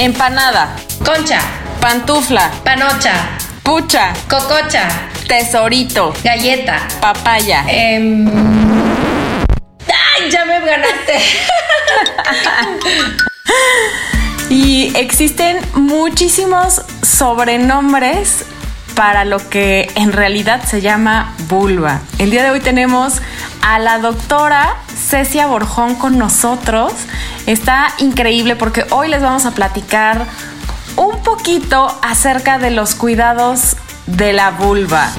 Empanada. Concha. Pantufla. Panocha. Pucha. Cococha. Tesorito. Galleta. Papaya. Em, ¡Ay! Ya me ganaste. Y existen muchísimos sobrenombres para lo que en realidad se llama vulva. El día de hoy tenemos a la doctora Cecia Borjón con nosotros. Está increíble porque hoy les vamos a platicar un poquito acerca de los cuidados de la vulva.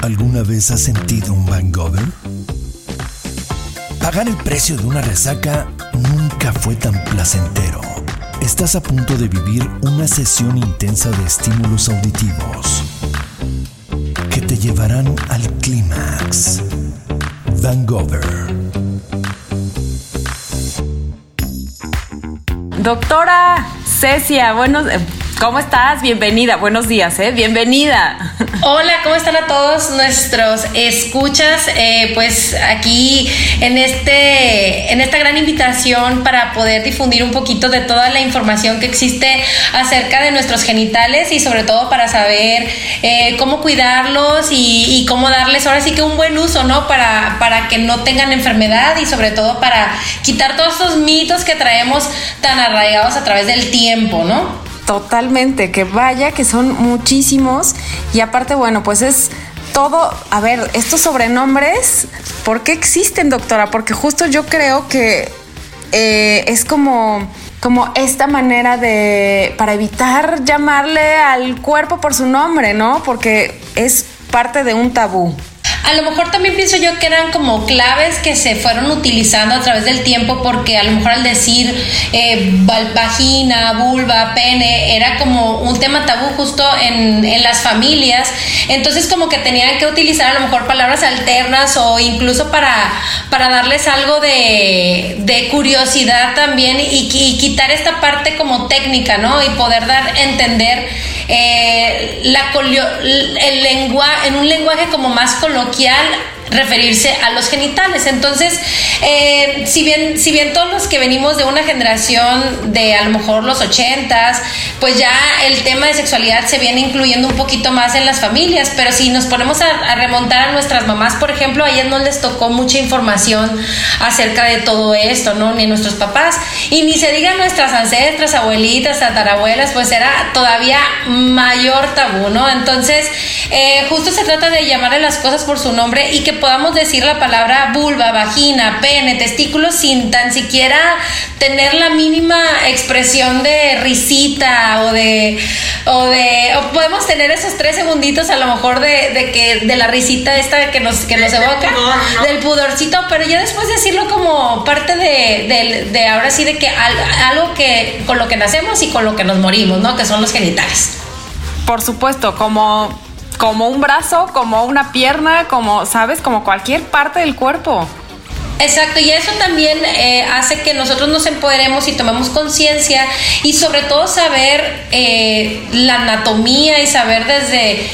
¿Alguna vez has sentido un hangover? Pagar el precio de una resaca nunca fue tan placentero. Estás a punto de vivir una sesión intensa de estímulos auditivos llevarán al clímax. Hangover. Doctora Cecia, buenos, ¿cómo estás? Bienvenida, buenos días, ¿eh? Bienvenida. Hola, ¿cómo están a todos nuestros escuchas? Eh, pues aquí en este, en esta gran invitación para poder difundir un poquito de toda la información que existe acerca de nuestros genitales y sobre todo para saber eh, cómo cuidarlos y, y, cómo darles ahora sí que un buen uso, ¿no? Para, para que no tengan enfermedad y sobre todo para quitar todos esos mitos que traemos tan arraigados a través del tiempo, ¿no? Totalmente, que vaya, que son muchísimos. Y aparte, bueno, pues es todo, a ver, estos sobrenombres, ¿por qué existen, doctora? Porque justo yo creo que eh, es como, como esta manera de, para evitar llamarle al cuerpo por su nombre, ¿no? Porque es parte de un tabú. A lo mejor también pienso yo que eran como claves que se fueron utilizando a través del tiempo porque a lo mejor al decir eh, vagina, vulva, pene, era como un tema tabú justo en, en, las familias. Entonces como que tenían que utilizar a lo mejor palabras alternas o incluso para, para darles algo de, de curiosidad también y, y, quitar esta parte como técnica, ¿no? Y poder dar entender eh, la, el lenguaje, en un lenguaje como más coloquial paroquial referirse a los genitales. Entonces, eh, si, bien, si bien todos los que venimos de una generación de a lo mejor los ochentas, pues ya el tema de sexualidad se viene incluyendo un poquito más en las familias, pero si nos ponemos a, remontar a nuestras mamás, por ejemplo, a ellas no les tocó mucha información acerca de todo esto, ¿no? Ni nuestros papás, y ni se diga nuestras ancestras, abuelitas, tatarabuelas, pues era todavía mayor tabú, ¿no? Entonces, eh, justo se trata de llamarle las cosas por su nombre y que podamos decir la palabra vulva, vagina, pene, testículos sin tan siquiera tener la mínima expresión de risita o de o de o podemos tener esos tres segunditos a lo mejor de, de que de la risita esta que nos que nos evoca ¿no? del pudorcito pero ya después decirlo como parte de, de, de ahora sí de que al, algo que con lo que nacemos y con lo que nos morimos no que son los genitales por supuesto como como un brazo, como una pierna, como, ¿sabes? Como cualquier parte del cuerpo. Exacto, y eso también eh, hace que nosotros nos empoderemos y tomemos conciencia y sobre todo saber eh, la anatomía y saber desde,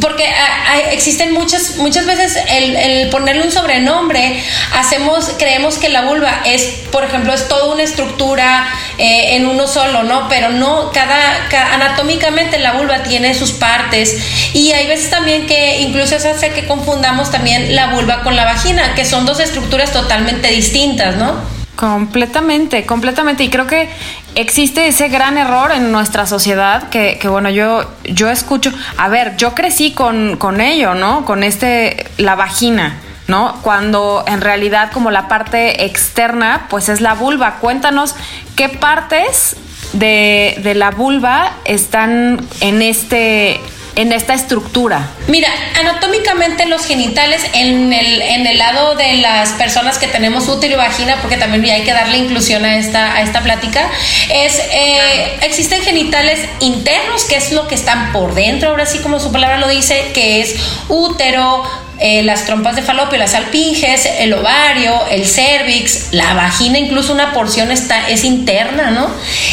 porque a, a, existen muchas, muchas veces el, el, ponerle un sobrenombre, hacemos, creemos que la vulva es, por ejemplo, es toda una estructura eh, en uno solo, ¿no? Pero no, cada, cada, anatómicamente la vulva tiene sus partes y hay veces también que incluso eso hace que confundamos también la vulva con la vagina, que son dos estructuras totalmente totalmente distintas, ¿no? Completamente, completamente. Y creo que existe ese gran error en nuestra sociedad que, que, bueno, yo, yo escucho, a ver, yo crecí con, con ello, ¿no? Con este, la vagina. ¿No? Cuando en realidad como la parte externa pues es la vulva. Cuéntanos qué partes de, de la vulva están en este en esta estructura? Mira, anatómicamente los genitales en el, en el lado de las personas que tenemos útero y vagina, porque también hay que darle inclusión a esta, a esta plática, es, eh, existen genitales internos, que es lo que están por dentro, ahora sí como su palabra lo dice, que es útero, eh, las trompas de falopio, las alpinges, el ovario, el cervix, la vagina, incluso una porción está, es interna, ¿no?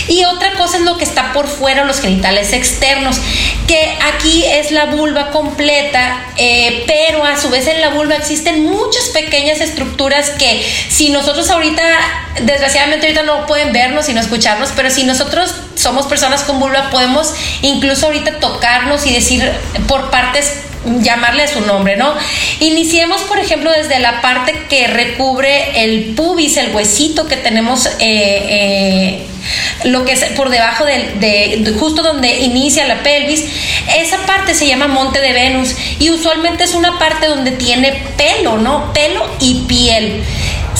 Y otra cosa es lo que está por fuera, los genitales externos, que aquí es la vulva completa, eh, pero a su vez en la vulva existen muchas pequeñas estructuras que si nosotros ahorita, desgraciadamente ahorita no pueden vernos y no escucharnos, pero si nosotros somos personas con vulva, podemos incluso ahorita tocarnos y decir por partes llamarle su nombre, ¿no? Iniciemos, por ejemplo, desde la parte que recubre el pubis, el huesito que tenemos, eh, eh, lo que es por debajo de, justo donde inicia la pelvis. Esa parte se llama monte de Venus y usualmente es una parte donde tiene pelo, ¿no? Pelo y piel.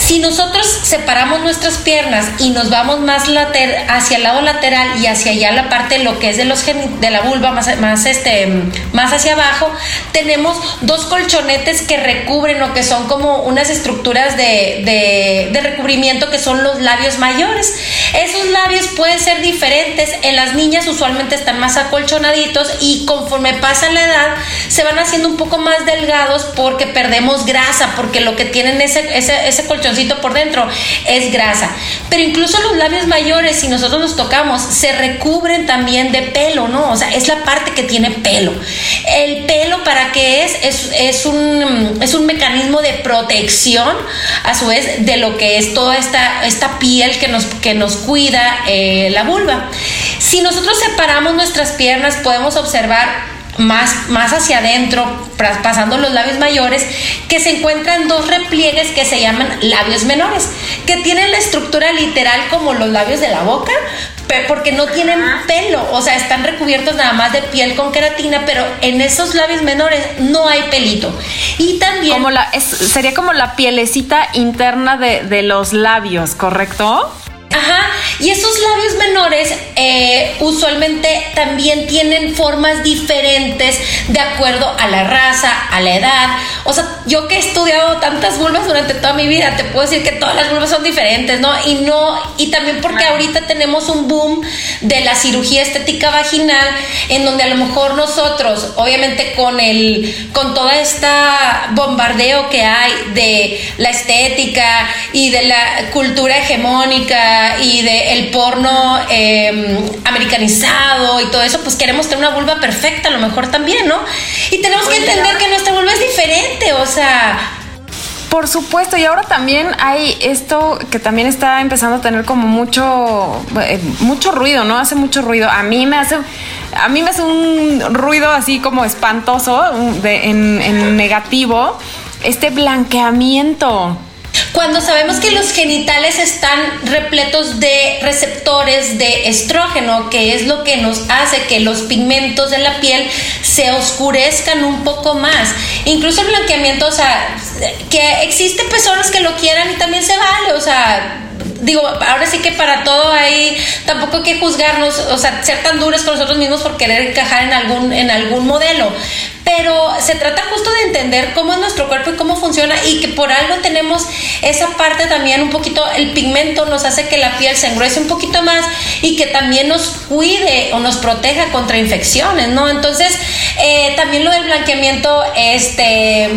Si nosotros separamos nuestras piernas y nos vamos más hacia el lado lateral y hacia allá la parte lo que es de los de la vulva más, más este más hacia abajo, tenemos dos colchonetes que recubren o que son como unas estructuras de, de recubrimiento que son los labios mayores. Esos labios pueden ser diferentes. En las niñas usualmente están más acolchonaditos y conforme pasa la edad se van haciendo un poco más delgados porque perdemos grasa, porque lo que tienen ese, ese, ese colchón por dentro es grasa. Pero incluso los labios mayores, si nosotros los tocamos, se recubren también de pelo, ¿no? O sea, es la parte que tiene pelo. El pelo, ¿para qué es? Es, un, es un mecanismo de protección, a su vez, de lo que es toda esta, esta piel que nos, que nos cuida eh, la vulva. Si nosotros separamos nuestras piernas, podemos observar más, más hacia adentro, pasando los labios mayores, que se encuentran dos repliegues que se llaman labios menores, que tienen la estructura literal como los labios de la boca, porque no tienen pelo, o sea, están recubiertos nada más de piel con queratina, pero en esos labios menores no hay pelito. Y también... Como la, sería como la pielecita interna de, de los labios, ¿correcto? Ajá, y esos labios menores eh, usualmente también tienen formas diferentes de acuerdo a la raza, a la edad. O sea, yo que he estudiado tantas vulvas durante toda mi vida, te puedo decir que todas las vulvas son diferentes, ¿no? Y no, y también porque ahorita tenemos un boom de la cirugía estética vaginal, en donde a lo mejor nosotros, obviamente con el, con toda esta bombardeo que hay de la estética y de la cultura hegemónica y de el porno em, americanizado y todo eso, pues queremos tener una vulva perfecta, a lo mejor también, ¿no? Y tenemos que entender que nuestra vulva es diferente, o sea, por supuesto, y ahora también hay esto que también está empezando a tener como mucho, eh, mucho ruido, ¿no? Hace mucho ruido. A mí me hace, a mí me hace un ruido así como espantoso, en, en negativo, este blanqueamiento. Cuando sabemos que los genitales están repletos de receptores de estrógeno, que es lo que nos hace que los pigmentos de la piel se oscurezcan un poco más. Incluso el blanqueamiento, o sea, que existen personas que lo quieran y también se vale, o sea, digo, ahora sí que para todo hay, tampoco hay que juzgarnos, o sea, ser tan duros con nosotros mismos por querer encajar en algún, en algún modelo pero se trata justo de entender cómo es nuestro cuerpo y cómo funciona y que por algo tenemos esa parte también un poquito, el pigmento nos hace que la piel se engruese un poquito más y que también nos cuide o nos proteja contra infecciones, ¿no? Entonces, eh, también lo del blanqueamiento, este,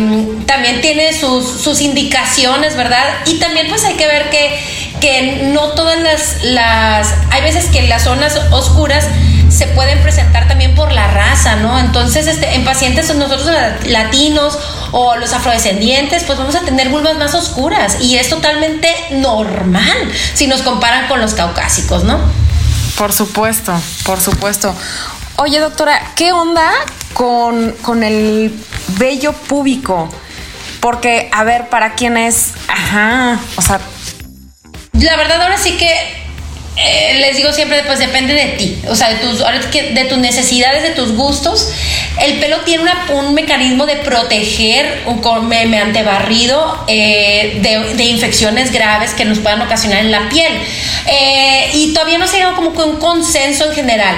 también tiene sus, sus indicaciones, ¿verdad? Y también pues hay que ver que, que no todas las, las, hay veces que las zonas oscuras se pueden presentar también por la raza, ¿no? Entonces, este, en pacientes nosotros latinos o los afrodescendientes, pues vamos a tener vulvas más oscuras y es totalmente normal si nos comparan con los caucásicos, ¿no? Por supuesto, por supuesto. Oye, doctora, ¿qué onda con, con el vello púbico? Porque, a ver, para quién es, ajá, o sea... La verdad ahora sí que eh, les digo siempre, pues depende de ti, o sea, de tus, de tus necesidades, de tus gustos. El pelo tiene un mecanismo de proteger un mediante barrido eh, de, infecciones graves que nos puedan ocasionar en la piel. Eh, y todavía no se ha como un consenso en general.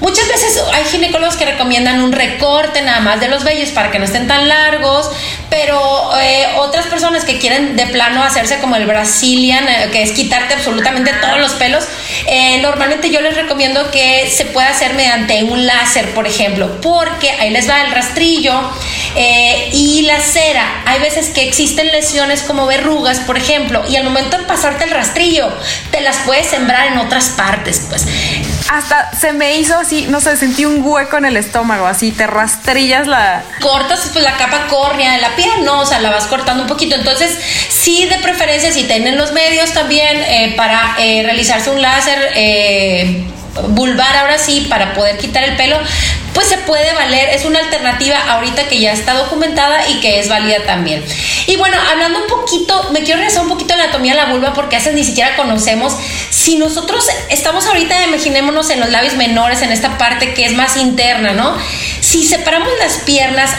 Muchas veces hay ginecólogos que recomiendan un recorte nada más de los vellos para que no estén tan largos, pero eh, otras personas que quieren de plano hacerse como el Brazilian, eh, que es quitarte absolutamente todos los pelos, eh, normalmente yo les recomiendo que se pueda hacer mediante un láser, por ejemplo, porque ahí les va el rastrillo y la cera, hay veces que existen lesiones como verrugas, por ejemplo, y al momento de pasarte el rastrillo, te las puedes sembrar en otras partes, pues. Hasta se me hizo no sé, sentí un hueco en el estómago, así te rastrillas la... Cortas pues la capa córnea de la piel, ¿no? O sea, la vas cortando un poquito. Entonces, sí, de preferencia, si tienen los medios también eh, para eh, realizarse un láser vulvar ahora sí para poder quitar el pelo, pues se puede valer, es una alternativa ahorita que ya está documentada y que es válida también. Y bueno, hablando un poquito, me quiero regresar un poquito a la anatomía de la vulva porque a veces ni siquiera conocemos. Si nosotros estamos ahorita, imaginémonos en los labios menores, en esta parte que es más interna, ¿no? Si separamos las piernas,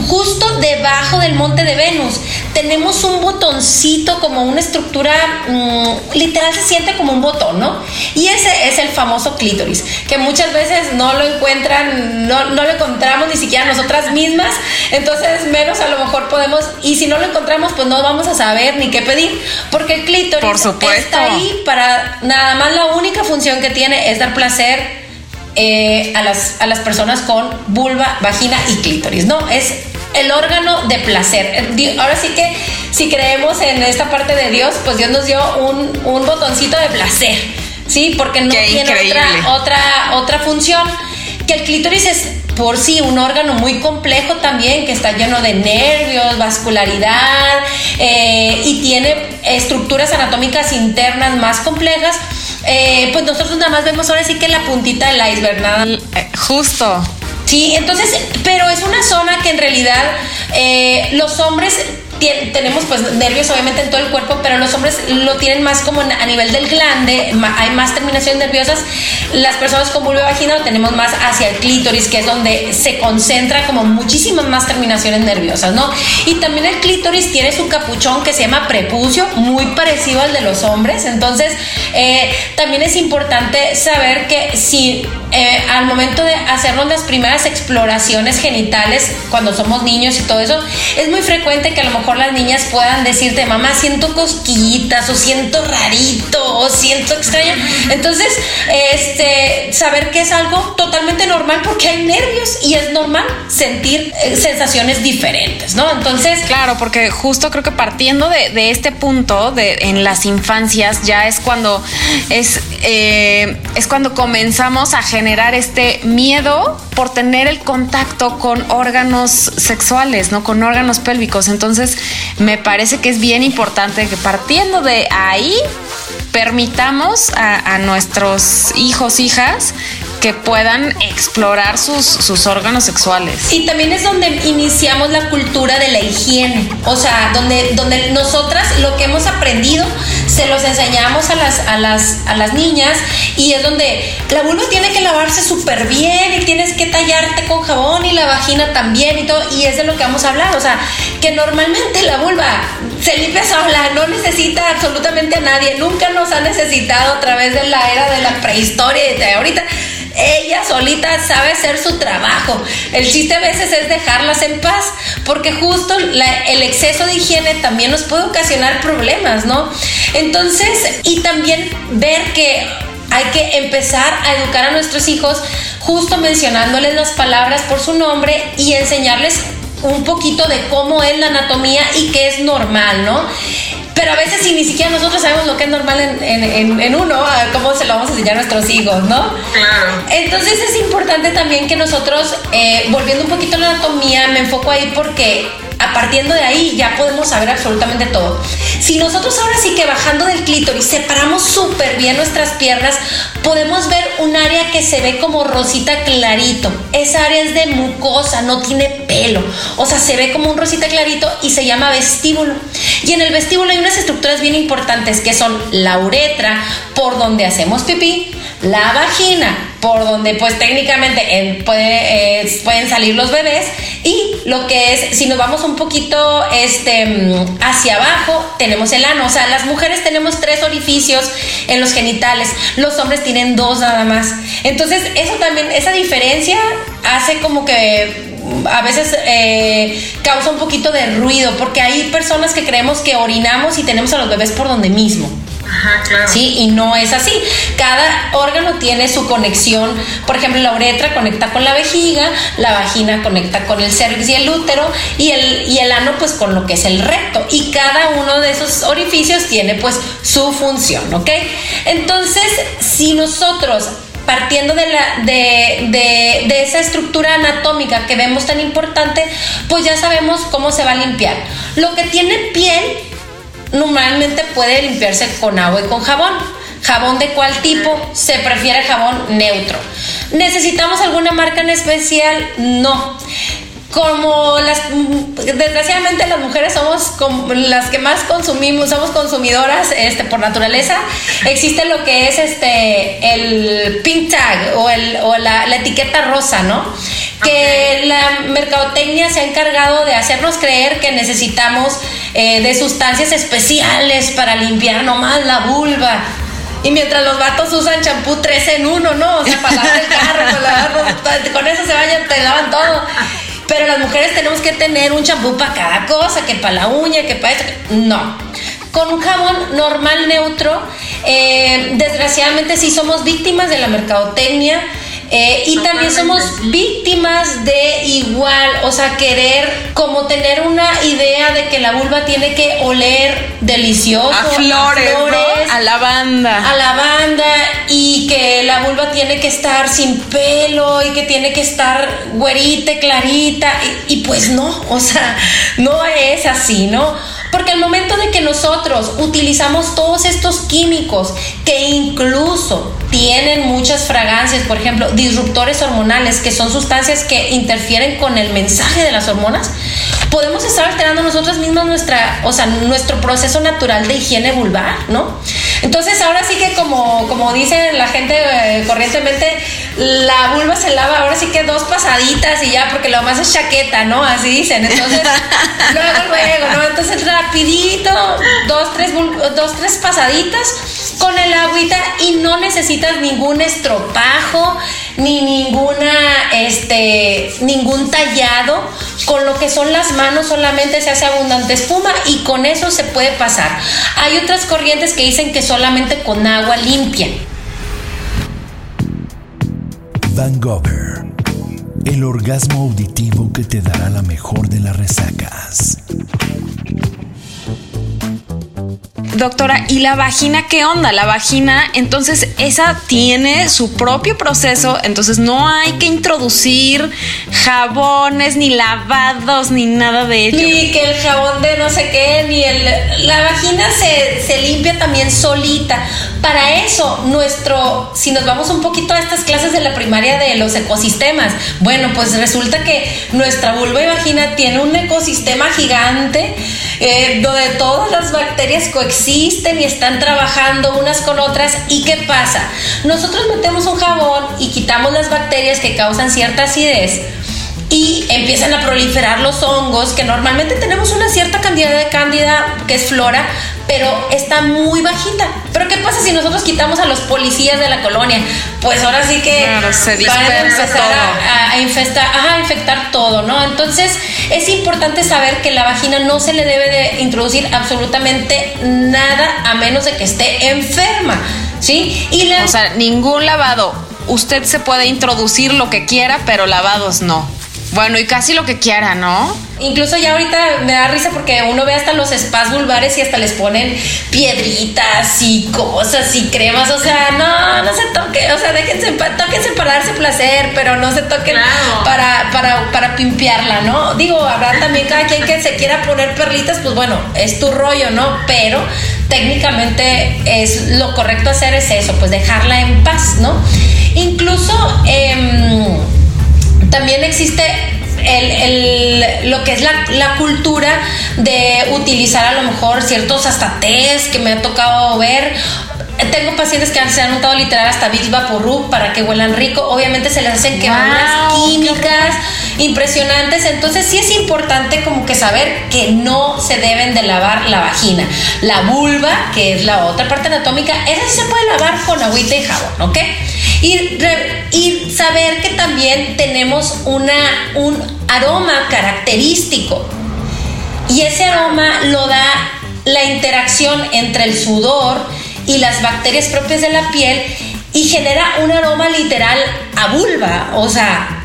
justo debajo del monte de Venus. Tenemos un botoncito como una estructura, mm, literal se siente como un botón, ¿no? Y ese es el famoso clítoris, que muchas veces no lo encuentran, no, no lo encontramos ni siquiera nosotras mismas, entonces menos a lo mejor podemos, y si no lo encontramos, pues no vamos a saber ni qué pedir, porque el clítoris está ahí para nada más la única función que tiene es dar placer eh, a, las, a las personas con vulva, vagina y clítoris, ¿no? Es el órgano de placer. Eh, ahora sí que si creemos en esta parte de Dios, pues Dios nos dio un, un botoncito de placer, ¿sí? Porque no tiene otra, otra, otra función. Que el clítoris es por sí un órgano muy complejo también, que está lleno de nervios, vascularidad eh, y tiene estructuras anatómicas internas más complejas eh, pues nosotros nada más vemos ahora sí que la puntita del iceberg, nada. Eh, justo. Sí, entonces, pero es una zona que en realidad eh, los hombres tenemos pues nervios obviamente en todo el cuerpo, pero los hombres lo tienen más como a nivel del glande, hay más terminaciones nerviosas. Las personas con vulva vagina lo tenemos más hacia el clítoris, que es donde se concentra como muchísimas más terminaciones nerviosas, ¿no? Y también el clítoris tiene su capuchón que se llama prepucio, muy parecido al de los hombres. Entonces, eh, también es importante saber que si eh, al momento de hacernos las primeras exploraciones genitales, cuando somos niños y todo eso, es muy frecuente que a lo mejor las niñas puedan decirte, mamá, siento cosquillitas o siento rarito o siento extraño. Entonces, este, saber que es algo totalmente normal porque hay nervios y es normal sentir eh, sensaciones diferentes, ¿no? Entonces... Claro, porque justo creo que partiendo de, este punto, de, en las infancias, ya es cuando es, eh, es cuando comenzamos a generar este miedo por tener el contacto con órganos sexuales, ¿no? Con órganos pélvicos. Entonces, me parece que es bien importante que partiendo de ahí permitamos a, nuestros hijos, hijas, que puedan explorar sus, sus, órganos sexuales. Y también es donde iniciamos la cultura de la higiene, o sea, donde, donde nosotras lo que hemos aprendido se los enseñamos a las, a las, a las niñas y es donde la vulva tiene que lavarse súper bien y tienes que tallarte con jabón y la vagina también y todo, y es de lo que vamos a hablar, o sea, que normalmente la vulva se limpia sola, no necesita absolutamente a nadie, nunca nos ha necesitado a través de la era de la prehistoria y de ahorita ella solita sabe hacer su trabajo. El chiste a veces es dejarlas en paz, porque justo el exceso de higiene también nos puede ocasionar problemas, ¿no? Entonces, y también ver que hay que empezar a educar a nuestros hijos justo mencionándoles las palabras por su nombre y enseñarles un poquito de cómo es la anatomía y qué es normal, ¿no? Pero a veces si ni siquiera nosotros sabemos lo que es normal en, uno, cómo se lo vamos a enseñar a nuestros hijos, ¿no? Claro. Entonces es importante también que nosotros, eh, volviendo un poquito a la anatomía, me enfoco ahí porque a partiendo de ahí ya podemos saber absolutamente todo. Si nosotros ahora sí que bajando del clítoris separamos súper bien nuestras piernas, podemos ver un área que se ve como rosita clarito. Esa área es de mucosa, no tiene pelo. O sea, se ve como un rosita clarito y se llama vestíbulo. Y en el vestíbulo hay unas estructuras bien importantes que son la uretra, por donde hacemos pipí, la vagina, por donde pues técnicamente eh, pueden salir los bebés, y lo que es, si nos vamos un poquito este, mm, hacia abajo, tenemos el ano. O sea, las mujeres tenemos tres orificios en los genitales, los hombres tienen dos nada más. Entonces, eso también, esa diferencia hace como que a veces eh, causa un poquito de ruido, porque hay personas que creemos que orinamos y tenemos a los bebés por donde mismo. Ajá, claro. Sí, y no es así. Cada órgano tiene su conexión. Por ejemplo, la uretra conecta con la vejiga, la vagina conecta con el cervix y el útero, y el, y el ano, pues con lo que es el recto. Y cada uno de esos orificios tiene, pues, su función, ¿ok? Entonces, si nosotros partiendo de, la, de, de, de, esa estructura anatómica que vemos tan importante, pues ya sabemos cómo se va a limpiar. Lo que tiene piel normalmente puede limpiarse con agua y con jabón. ¿Jabón de cuál tipo? Se prefiere jabón neutro. ¿Necesitamos alguna marca en especial? No como las desgraciadamente las mujeres somos las que más consumimos somos consumidoras este por naturaleza existe lo que es este el pink tag o el o la, etiqueta rosa no que la mercadotecnia se ha encargado de hacernos creer que necesitamos eh, de sustancias especiales para limpiar nomás la vulva y mientras los vatos usan champú 3 en 1, ¿no? O sea, para lavar el carro, con eso se vayan, te lavan todo. Pero las mujeres tenemos que tener un champú para cada cosa, que para la uña, que para esto. No. Con un jabón normal neutro, eh, desgraciadamente sí somos víctimas de la mercadotecnia eh, y también somos víctimas de igual, o sea, querer como tener una idea de que la vulva tiene que oler delicioso. A flores, a, lavanda. A lavanda y que la vulva tiene que estar sin pelo y que tiene que estar güerita, clarita. y pues no, o sea, no es así, ¿no? Porque al momento de que nosotros utilizamos todos estos químicos que incluso tienen muchas fragancias, por ejemplo, disruptores hormonales, que son sustancias que interfieren con el mensaje de las hormonas, podemos estar alterando nosotras mismas nuestra, o sea, nuestro proceso natural de higiene vulvar, ¿no? Entonces ahora sí que como, como dice la gente eh, corrientemente, la vulva se lava ahora sí que dos pasaditas y ya, porque lo más es chaqueta, ¿no? Así dicen. Entonces, luego, luego, ¿no? Entonces rapidito, dos, tres, dos, tres pasaditas con el agüita y no necesitas ningún estropajo ni ninguna este ningún tallado. Con lo que son las manos solamente se hace abundante espuma y con eso se puede pasar. Hay otras corrientes que dicen que solamente con agua limpia. Van Gogh el orgasmo auditivo que te dará la mejor de las resacas Doctora, ¿y la vagina qué onda? La vagina, entonces, esa tiene su propio proceso, entonces no hay que introducir jabones, ni lavados, ni nada de ello. Ni que el jabón de no sé qué, ni el... La vagina se, se limpia también solita. Para eso, nuestro, si nos vamos un poquito a estas clases de la primaria de los ecosistemas, bueno, pues resulta que nuestra vulva y vagina tiene un ecosistema gigante eh, donde todas las bacterias coexisten y están trabajando unas con otras. ¿Y qué pasa? Nosotros metemos un jabón y quitamos las bacterias que causan cierta acidez y empiezan a proliferar los hongos, que normalmente tenemos una cierta cantidad de cándida, que es flora, pero está muy bajita. Pero ¿qué pasa si nosotros quitamos a los policías de la colonia? Pues ahora sí que van a empezar A, infestar, a infectar todo, ¿no? Entonces es importante saber que la vagina no se le debe de introducir absolutamente nada a menos de que esté enferma, ¿sí? Y O sea, ningún lavado. Usted se puede introducir lo que quiera, pero lavados no. Bueno, y casi lo que quiera, ¿no? Incluso ya ahorita me da risa porque uno ve hasta los spas vulvares y hasta les ponen piedritas y cosas y cremas. O sea, no, no se toque. O sea, déjense, tóquense para darse placer, pero no se toquen para, para, para pimpearla, ¿no? Digo, habrá también cada quien que se quiera poner perlitas, pues bueno, es tu rollo, ¿no? Pero técnicamente es lo correcto hacer es eso, pues dejarla en paz, ¿no? Incluso. Eh, también existe el, lo que es la, cultura de utilizar a lo mejor ciertos hasta test que me ha tocado ver. Tengo pacientes que se han notado literal hasta Vaporub para que huelan rico. Obviamente se les hacen quemaduras químicas impresionantes. Entonces sí es importante como que saber que no se deben de lavar la vagina. La vulva, que es la otra parte anatómica, esa sí se puede lavar con agüita y jabón, ¿ok? Y, saber que también tenemos una, un aroma característico. Y ese aroma lo da la interacción entre el sudor y las bacterias propias de la piel y genera un aroma literal a vulva. O sea,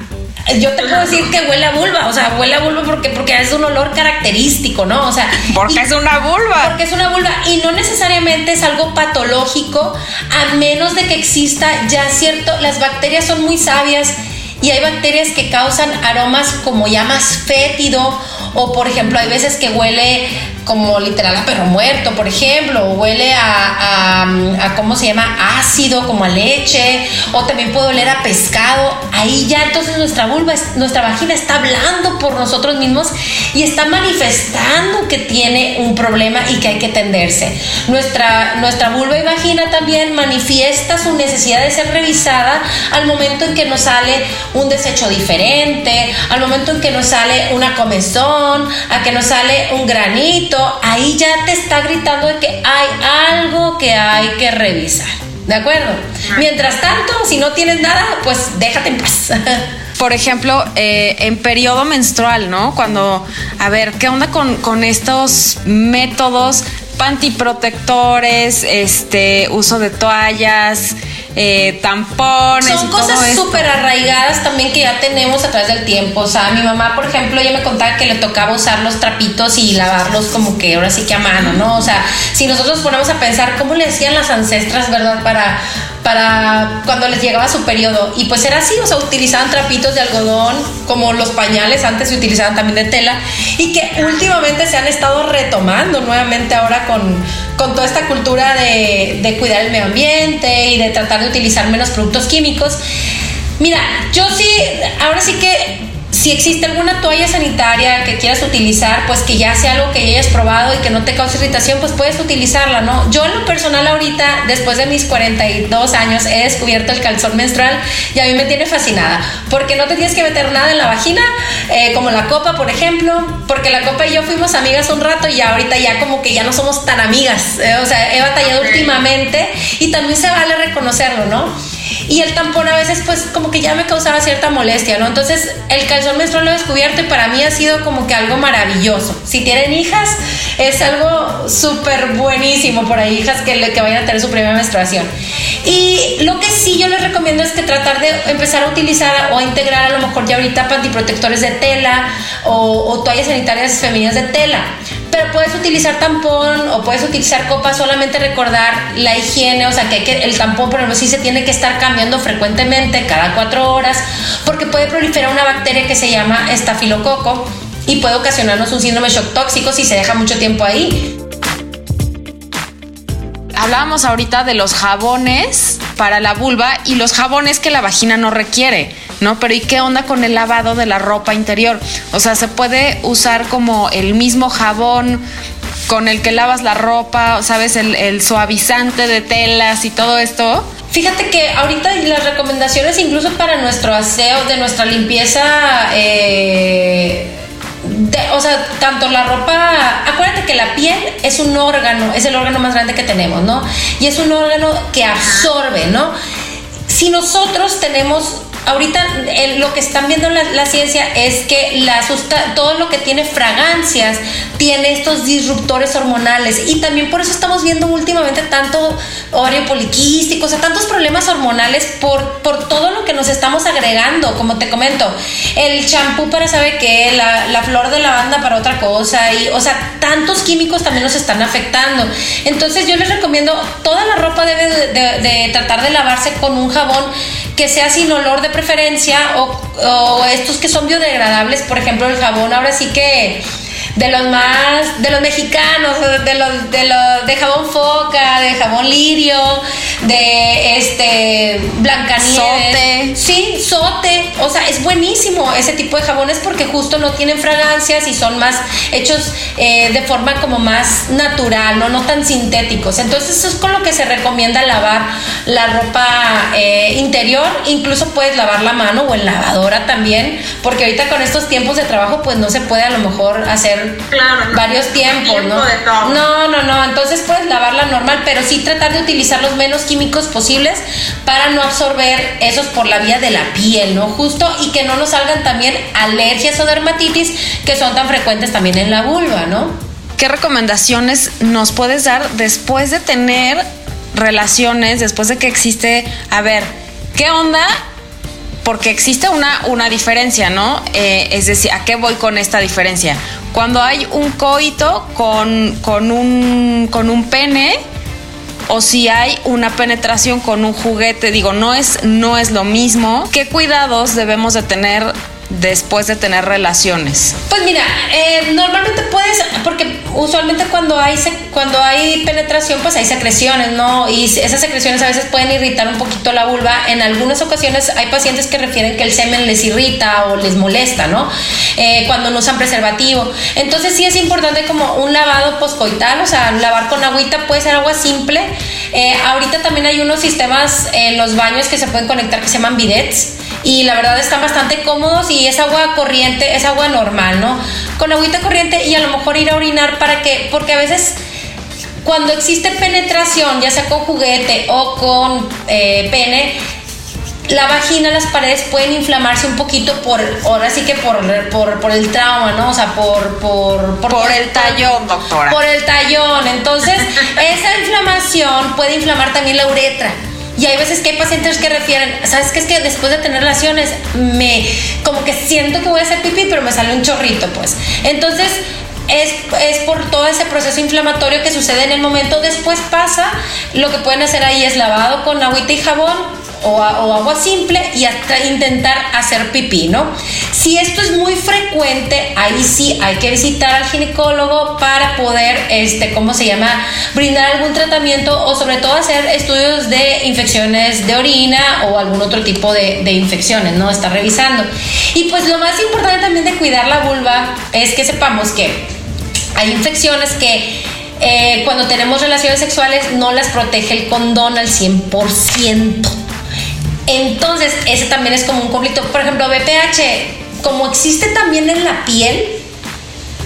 yo te puedo decir que huele a vulva, o sea, huele a vulva porque, porque es un olor característico, ¿no? O sea, porque es una vulva. Porque es una vulva y no necesariamente es algo patológico, a menos de que exista ya cierto, las bacterias son muy sabias y hay bacterias que causan aromas como ya más fétido o por ejemplo hay veces que huele como literal a perro muerto, por ejemplo, o huele a, a, ¿cómo se llama? Ácido, como a leche, o también puede oler a pescado. Ahí ya entonces nuestra vulva, nuestra vagina está hablando por nosotros mismos y está manifestando que tiene un problema y que hay que atenderse. Nuestra, nuestra vulva y vagina también manifiesta su necesidad de ser revisada al momento en que nos sale un desecho diferente, al momento en que nos sale una comezón, a que nos sale un granito ahí ya te está gritando de que hay algo que hay que revisar. ¿De acuerdo? Mientras tanto, si no tienes nada, pues déjate en paz. Por ejemplo, eh, en periodo menstrual, ¿no? Cuando, a ver, ¿qué onda con, con estos métodos pantiprotectores, este, uso de toallas, eh, tampones. Son cosas súper arraigadas también que ya tenemos a través del tiempo. O sea, mi mamá, por ejemplo, ella me contaba que le tocaba usar los trapitos y lavarlos como que ahora sí que a mano, ¿no? O sea, si nosotros ponemos a pensar cómo le hacían las ancestras, ¿verdad? Para para cuando les llegaba su periodo. Y pues era así, o sea, utilizaban trapitos de algodón, como los pañales antes se utilizaban también de tela, y que últimamente se han estado retomando nuevamente ahora con, con toda esta cultura de, de cuidar el medio ambiente y de tratar de utilizar menos productos químicos. Mira, yo sí, ahora sí que si existe alguna toalla sanitaria que quieras utilizar, pues que ya sea algo que ya hayas probado y que no te cause irritación, pues puedes utilizarla, ¿no? Yo en lo personal ahorita, después de mis 42 años, he descubierto el calzón menstrual y a mí me tiene fascinada, porque no te tienes que meter nada en la vagina, eh, como la copa, por ejemplo, porque la copa y yo fuimos amigas un rato y ahorita ya como que ya no somos tan amigas, eh, o sea, he batallado últimamente y también se vale reconocerlo, ¿no? Y el tampón a veces pues como que ya me causaba cierta molestia, ¿no? Entonces el calzón menstrual lo descubierto y para mí ha sido como que algo maravilloso. Si tienen hijas, es algo súper buenísimo por ahí, hijas que, que vayan a tener su primera menstruación. Y lo que sí yo les recomiendo es que tratar de empezar a utilizar o a integrar a lo mejor ya ahorita pantiprotectores de tela o, o toallas sanitarias femeninas de tela pero puedes utilizar tampón o puedes utilizar copa, solamente recordar la higiene, o sea que, que el tampón, por ejemplo, sí se tiene que estar cambiando frecuentemente, cada cuatro horas, porque puede proliferar una bacteria que se llama estafilococo y puede ocasionarnos un síndrome shock tóxico si se deja mucho tiempo ahí. Hablábamos ahorita de los jabones para la vulva y los jabones que la vagina no requiere. ¿No? Pero ¿y qué onda con el lavado de la ropa interior? O sea, se puede usar como el mismo jabón con el que lavas la ropa, ¿sabes? El, suavizante de telas y todo esto. Fíjate que ahorita las recomendaciones incluso para nuestro aseo, de nuestra limpieza, eh, o sea, tanto la ropa, acuérdate que la piel es un órgano, es el órgano más grande que tenemos, ¿no? Y es un órgano que absorbe, ¿no? Si nosotros tenemos ahorita lo que están viendo la, ciencia es que todo lo que tiene fragancias tiene estos disruptores hormonales y también por eso estamos viendo últimamente tanto ovario poliquístico, o sea, tantos problemas hormonales por, por todo lo que nos estamos agregando, como te comento, el champú para saber qué, la, flor de lavanda para otra cosa y, o sea, tantos químicos también nos están afectando. Entonces yo les recomiendo, toda la ropa debe de, de tratar de lavarse con un jabón que sea sin olor de preferencia o, estos que son biodegradables, por ejemplo el jabón, ahora sí que de los más, de los mexicanos, de los, de los, de jabón foca, de jabón lirio, de este Blancanieves. Sote. Sí, sote. O sea, es buenísimo ese tipo de jabones porque justo no tienen fragancias y son más hechos eh, de forma como más natural, ¿no? no tan sintéticos. Entonces, eso es con lo que se recomienda lavar la ropa eh, interior. Incluso puedes lavar la mano o en lavadora también, porque ahorita con estos tiempos de trabajo, pues no se puede a lo mejor hacer varios tiempos, ¿no? No, no, no. Entonces puedes lavarla normal, pero sí tratar de utilizar los menos químicos posibles para no absorber esos por la vía de la piel, ¿no? Justo y que no nos salgan también alergias o dermatitis que son tan frecuentes también en la vulva, ¿no? ¿Qué recomendaciones nos puedes dar después de tener relaciones después de que existe, a ver, ¿qué onda? Porque existe una, una diferencia, ¿no? Eh, es decir, ¿a qué voy con esta diferencia? Cuando hay un coito con, con, un, con un pene, o si hay una penetración con un juguete, digo, no es, no es lo mismo. ¿Qué cuidados debemos de tener después de tener relaciones? Pues mira, eh, normalmente puedes, porque usualmente cuando hay cuando hay penetración, pues hay secreciones, ¿no? Y esas secreciones a veces pueden irritar un poquito la vulva. En algunas ocasiones hay pacientes que refieren que el semen les irrita o les molesta, ¿no? Eh, cuando no usan preservativo. Entonces sí es importante como un lavado poscoital, o sea, lavar con agüita puede ser agua simple. Eh, ahorita también hay unos sistemas en los baños que se pueden conectar que se llaman bidets y la verdad están bastante cómodos y es agua corriente, es agua normal, ¿no? Con agüita corriente y a lo mejor ir a orinar para que, porque a veces cuando existe penetración, ya sea con juguete o con eh, pene, la vagina, las paredes pueden inflamarse un poquito por, ahora sí que por, por, el trauma, ¿no? O sea, por... Por, por, el tallón, doctora. Por el tallón. Entonces, esa inflamación puede inflamar también la uretra. Y hay veces que hay pacientes que refieren, ¿sabes qué? Es que después de tener relaciones, me, como que siento que voy a hacer pipí, pero me sale un chorrito, pues. Entonces, es, es, por todo ese proceso inflamatorio que sucede en el momento. Después pasa, lo que pueden hacer ahí es lavado con agüita y jabón, o, agua simple y hasta intentar hacer pipí, ¿no? Si esto es muy frecuente, ahí sí hay que visitar al ginecólogo para poder, este, ¿cómo se llama? Brindar algún tratamiento o sobre todo hacer estudios de infecciones de orina o algún otro tipo de, infecciones, ¿no? Está revisando. Y pues lo más importante también de cuidar la vulva es que sepamos que hay infecciones que eh, cuando tenemos relaciones sexuales no las protege el condón al 100%. Entonces, ese también es como un conflicto. Por ejemplo, BPH, como existe también en la piel,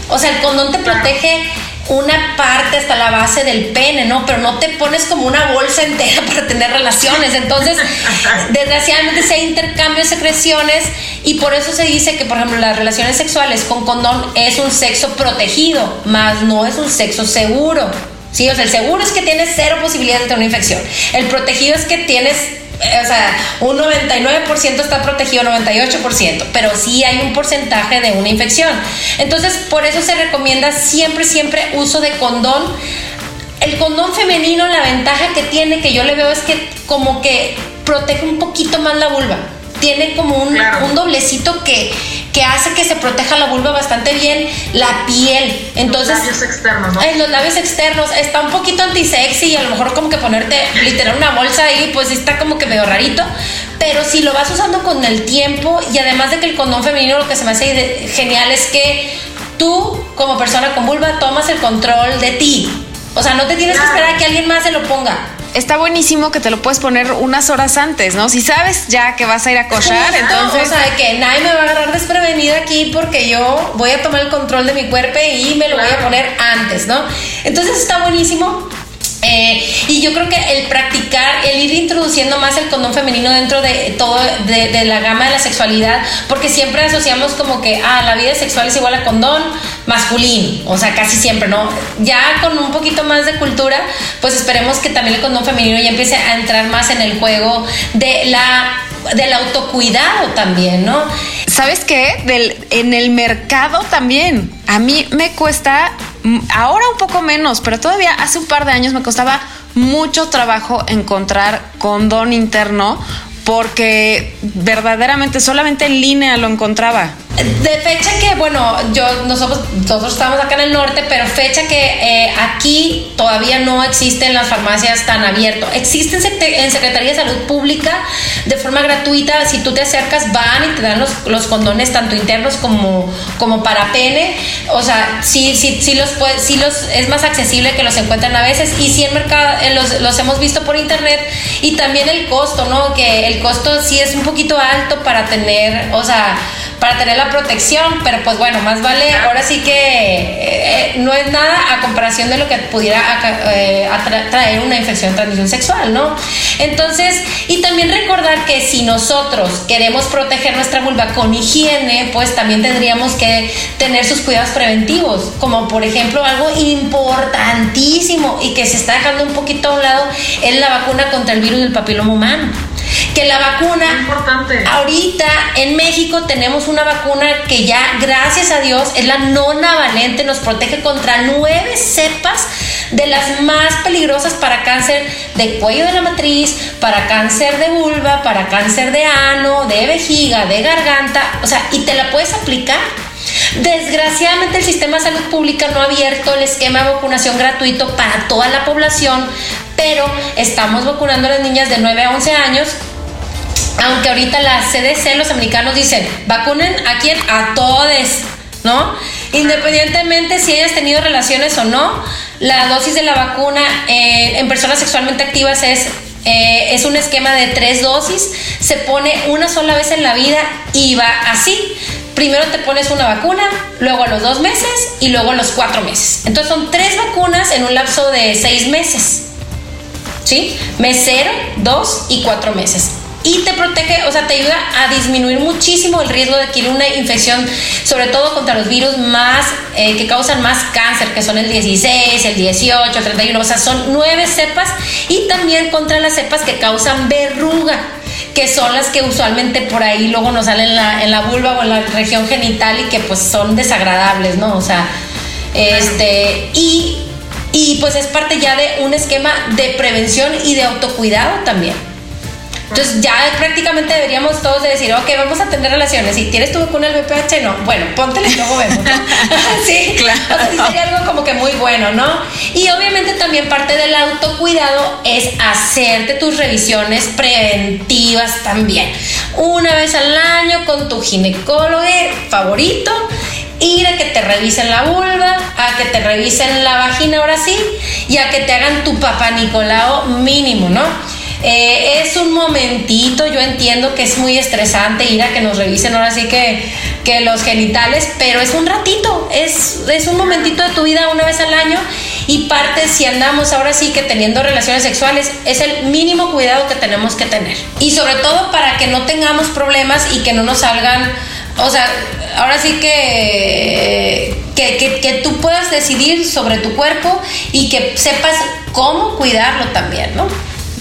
o sea, el condón te protege una parte hasta la base del pene, ¿no? Pero no te pones como una bolsa entera para tener relaciones. Entonces, desgraciadamente se hay intercambio de secreciones y por eso se dice que, por ejemplo, las relaciones sexuales con condón es un sexo protegido, más no es un sexo seguro. Sí, o sea, el seguro es que tienes cero posibilidad de tener una infección. El protegido es que tienes o sea, un 99% está protegido, 98%, pero sí hay un porcentaje de una infección. Entonces, por eso se recomienda siempre, siempre uso de condón. El condón femenino, la ventaja que tiene, que yo le veo es que como que protege un poquito más la vulva tiene como un, un doblecito que, que hace que se proteja la vulva bastante bien, la piel. Entonces, los labios externos, ¿no? En los labios externos está un poquito antisexy y a lo mejor como que ponerte literal una bolsa ahí, pues está como que medio rarito. Pero si lo vas usando con el tiempo y además de que el condón femenino lo que se me hace genial es que tú como persona con vulva tomas el control de ti. O sea, no te tienes que esperar a que alguien más se lo ponga está buenísimo que te lo puedes poner unas horas antes, ¿no? Si sabes ya que vas a ir a cochar, entonces. O sea, que nadie me va a agarrar desprevenida aquí porque yo voy a tomar el control de mi cuerpo y me lo voy a poner antes, ¿no? Entonces está buenísimo. Eh, y yo creo que el practicar, el ir introduciendo más el condón femenino dentro de todo, de, la gama de la sexualidad, porque siempre asociamos como que, ah, la vida sexual es igual a condón masculino, o sea, casi siempre, ¿no? Ya con un poquito más de cultura, pues esperemos que también el condón femenino ya empiece a entrar más en el juego de la del autocuidado también, ¿no? ¿Sabes qué? Del, en el mercado también. A mí me cuesta ahora un poco menos, pero todavía hace un par de años me costaba mucho trabajo encontrar condón interno porque verdaderamente solamente en línea lo encontraba. De fecha que, bueno, yo nosotros, nosotros estamos acá en el norte, pero fecha que eh, aquí todavía no existen las farmacias tan abiertas. Existen en Secretaría de Salud Pública de forma gratuita. Si tú te acercas, van y te dan los, los condones tanto internos como, como para pene. O sea, sí, sí, sí los, puede, sí los es más accesible que los encuentran a veces. Y sí en mercado los, los hemos visto por internet. Y también el costo, ¿no? Que el costo sí es un poquito alto para tener, o sea, para tener protección, pero pues bueno, más vale, ahora sí que eh, no es nada a comparación de lo que pudiera eh, traer una infección de transmisión sexual, ¿no? Entonces, y también recordar que si nosotros queremos proteger nuestra vulva con higiene, pues también tendríamos que tener sus cuidados preventivos, como por ejemplo algo importantísimo y que se está dejando un poquito a un lado es la vacuna contra el virus del papiloma humano que la vacuna, ahorita en México tenemos una vacuna que ya, gracias a Dios, es la nona valente, nos protege contra nueve cepas de las más peligrosas para cáncer de cuello de la matriz, para cáncer de vulva, para cáncer de ano, de vejiga, de garganta, o sea, y te la puedes aplicar. Desgraciadamente el sistema de salud pública no ha abierto el esquema de vacunación gratuito para toda la población, pero estamos vacunando a las niñas de 9 a 11 años aunque ahorita la CDC, los americanos dicen, vacunen a quien, a todos, ¿no? Independientemente si hayas tenido relaciones o no, la dosis de la vacuna eh, en personas sexualmente activas es, eh, es un esquema de tres dosis, se pone una sola vez en la vida y va así. Primero te pones una vacuna, luego a los dos meses y luego a los cuatro meses. Entonces son tres vacunas en un lapso de seis meses. ¿Sí? Mes cero, dos y cuatro meses y te protege, o sea, te ayuda a disminuir muchísimo el riesgo de adquirir una infección, sobre todo contra los virus más eh, que causan más cáncer, que son el 16, el 18, el 31, o sea, son nueve cepas y también contra las cepas que causan verruga que son las que usualmente por ahí luego nos salen en la, en la vulva o en la región genital y que pues son desagradables, ¿no? O sea, este, y, y pues es parte ya de un esquema de prevención y de autocuidado también. Entonces ya prácticamente deberíamos todos de decir, ok, vamos a tener relaciones. Si tienes tu vacuna el VPH, no. Bueno, póntela y luego vemos. sí, claro. O sea, sería algo como que muy bueno, ¿no? Y obviamente también parte del autocuidado es hacerte tus revisiones preventivas también. Una vez al año con tu ginecólogo favorito ir a que te revisen la vulva, a que te revisen la vagina ahora sí, y a que te hagan tu papá Nicolao mínimo, ¿no? Eh, es un momentito, yo entiendo que es muy estresante ir a que nos revisen ahora sí que, que los genitales, pero es un ratito, es, es un momentito de tu vida una vez al año y parte si andamos ahora sí que teniendo relaciones sexuales, es el mínimo cuidado que tenemos que tener. Y sobre todo para que no tengamos problemas y que no nos salgan, o sea, ahora sí que, que, que, tú puedas decidir sobre tu cuerpo y que sepas cómo cuidarlo también, ¿no?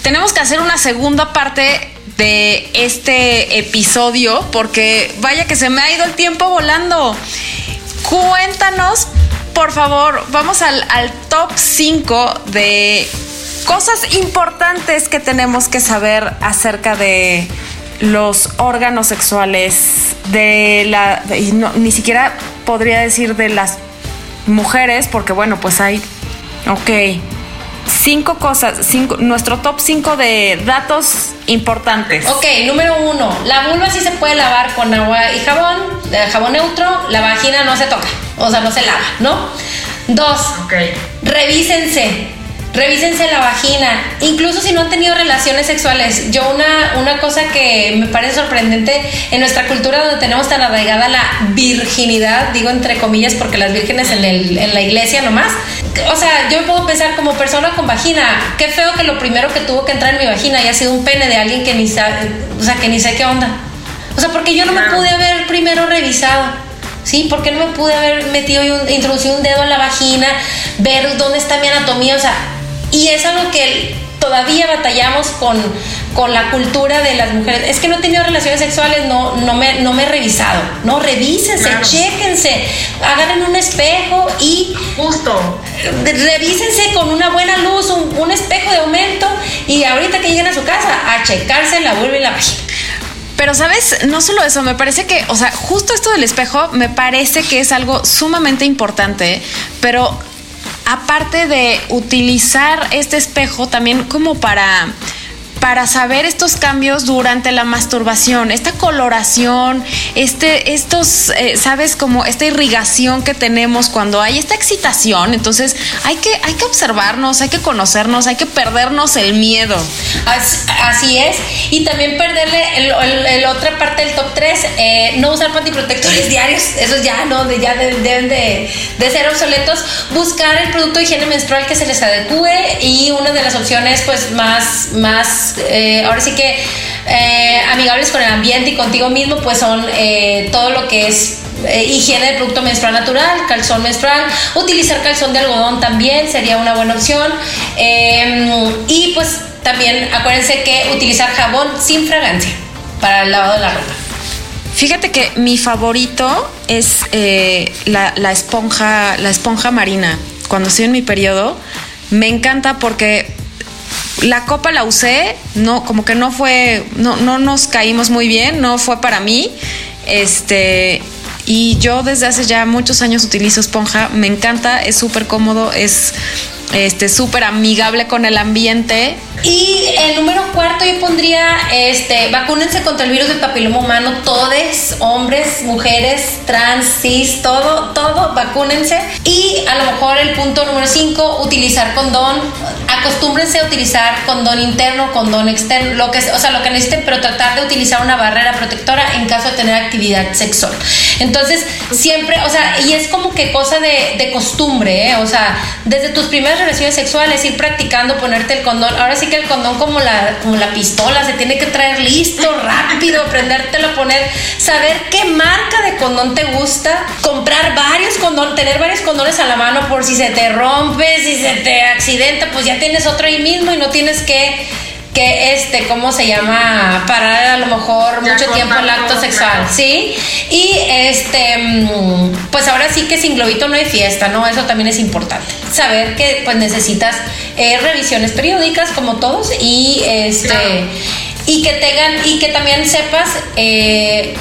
tenemos que hacer una segunda parte de este episodio porque vaya que se me ha ido el tiempo volando. Cuéntanos, por favor, vamos al, top 5 de cosas importantes que tenemos que saber acerca de los órganos sexuales de la ni siquiera podría decir de las mujeres porque bueno pues hay ok cinco cosas, cinco, nuestro top 5 de datos importantes. Ok, número uno, la vulva sí se puede lavar con agua y jabón, jabón neutro, la vagina no se toca, o sea, no se lava, ¿no? Dos, okay. revísense revísense la vagina, incluso si no han tenido relaciones sexuales. Yo una, una cosa que me parece sorprendente en nuestra cultura donde tenemos tan arraigada la virginidad, digo entre comillas porque las vírgenes en, el, en la iglesia nomás, o sea, yo puedo pensar como persona con vagina, qué feo que lo primero que tuvo que entrar en mi vagina haya sido un pene de alguien que ni sabe, o sea, que ni sé qué onda. O sea, porque yo no me pude haber primero revisado. ¿sí? ¿Por qué no me pude haber metido y introducido un dedo en la vagina, ver dónde está mi anatomía? O sea, y es algo que todavía batallamos con, con la cultura de las mujeres. Es que no he tenido relaciones sexuales, no, no, me, no me he revisado. No, revísense, chéquense, agarren un espejo y. Justo. Revísense con una buena luz, un, espejo de aumento y ahorita que lleguen a su casa, a checarse la vulva y la. Pero, ¿sabes? No solo eso, me parece que, o sea, justo esto del espejo me parece que es algo sumamente importante, pero aparte de utilizar este espejo también como para para saber estos cambios durante la masturbación, esta coloración, este, estos, eh, sabes, como esta irrigación que tenemos cuando hay esta excitación. Entonces hay que, hay que observarnos, hay que conocernos, hay que perdernos el miedo. Así, es. Y también perderle la otra parte del top 3, eh, no usar pantiprotectores diarios, esos ya no, de, ya deben de, de, ser obsoletos. Buscar el producto de higiene menstrual que se les adecue y una de las opciones pues más, más eh, ahora sí que eh, amigables con el ambiente y contigo mismo, pues son eh, todo lo que es higiene de producto menstrual natural, calzón menstrual, utilizar calzón de algodón también sería una buena opción. Y pues también acuérdense que utilizar jabón sin fragancia para el lavado de la ropa. Fíjate que mi favorito es la, la, esponja, la esponja marina. Cuando estoy en mi periodo, me encanta porque la copa la usé, no, como que no fue, no, no nos caímos muy bien, no fue para mí. Este, y yo desde hace ya muchos años utilizo esponja, me encanta, es súper cómodo, es este súper amigable con el ambiente. Y el número cuarto yo pondría, este, vacúnense contra el virus del papiloma humano, todos, hombres, mujeres, trans, cis, todo, todo, vacúnense. Y a lo mejor el punto número cinco, utilizar condón. Acostúmbrense a utilizar condón interno, condón externo, lo que, o sea, lo que necesiten, pero tratar de utilizar una barrera protectora en caso de tener actividad sexual. Entonces, siempre, o sea, y es como que cosa de, de costumbre, ¿eh? o sea, desde tus primeras relaciones sexuales, ir practicando, ponerte el condón. Ahora sí que el condón como la, como la pistola, se tiene que traer listo, rápido, aprendértelo a poner, saber qué marca de condón te gusta, comprar varios condones, tener varios condones a la mano por si se te rompe, si se te accidenta, pues ya tienes otro ahí mismo y no tienes que que este, ¿cómo se llama? Parar a lo mejor mucho tiempo el acto sexual, ¿sí? Y este, mm, pues ahora sí que sin globito no hay fiesta, ¿no? Eso también es importante. Saber que pues necesitas eh, revisiones periódicas como todos y este, y que tengan, y que también sepas eh,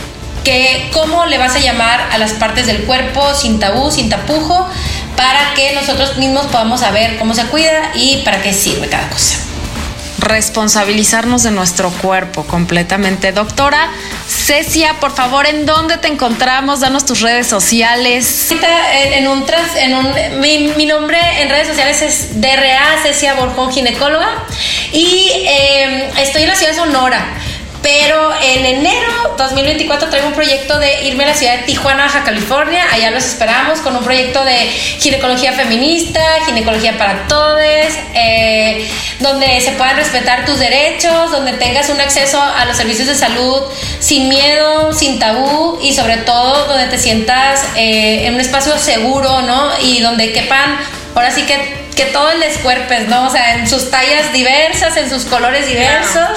que cómo le vas a llamar a las partes del cuerpo sin tabú, sin tapujo, para que nosotros mismos podamos saber cómo se cuida y para qué sirve cada cosa responsabilizarnos de nuestro cuerpo completamente. Doctora Cecia, por favor, ¿en dónde te encontramos? Danos tus redes sociales. En un, en un mi, nombre en redes sociales es DRA Cecia Borjón, ginecóloga, y eh, estoy en la ciudad de Sonora. Pero en enero 2024 traigo un proyecto de irme a la ciudad de Tijuana, Baja California. Allá los esperamos con un proyecto de ginecología feminista, ginecología para todos, eh, donde se puedan respetar tus derechos, donde tengas un acceso a los servicios de salud sin miedo, sin tabú y sobre todo donde te sientas eh, en un espacio seguro, ¿no? Y donde quepan, ahora sí que que todo les cuerpes, ¿no? O sea, en sus tallas diversas, en sus colores diversos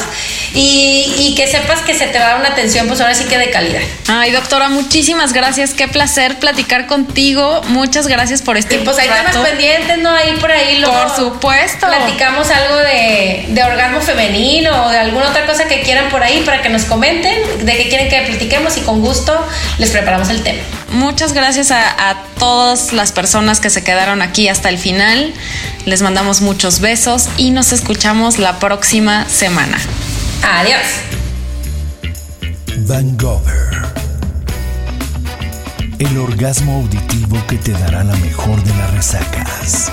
y, que sepas que se te va a dar una atención, pues ahora sí que de calidad. Ay, doctora, muchísimas gracias. Qué placer platicar contigo. Muchas gracias por este Y pues ahí estamos pendientes, ¿no? Ahí por ahí lo. Por supuesto. Platicamos algo de, de orgasmo femenino o de alguna otra cosa que quieran por ahí para que nos comenten de qué quieren que platiquemos y con gusto les preparamos el tema. Muchas gracias a, todas las personas que se quedaron aquí hasta el final. Les mandamos muchos besos y nos escuchamos la próxima semana. Adiós. Van El orgasmo auditivo que te dará la mejor de las resacas.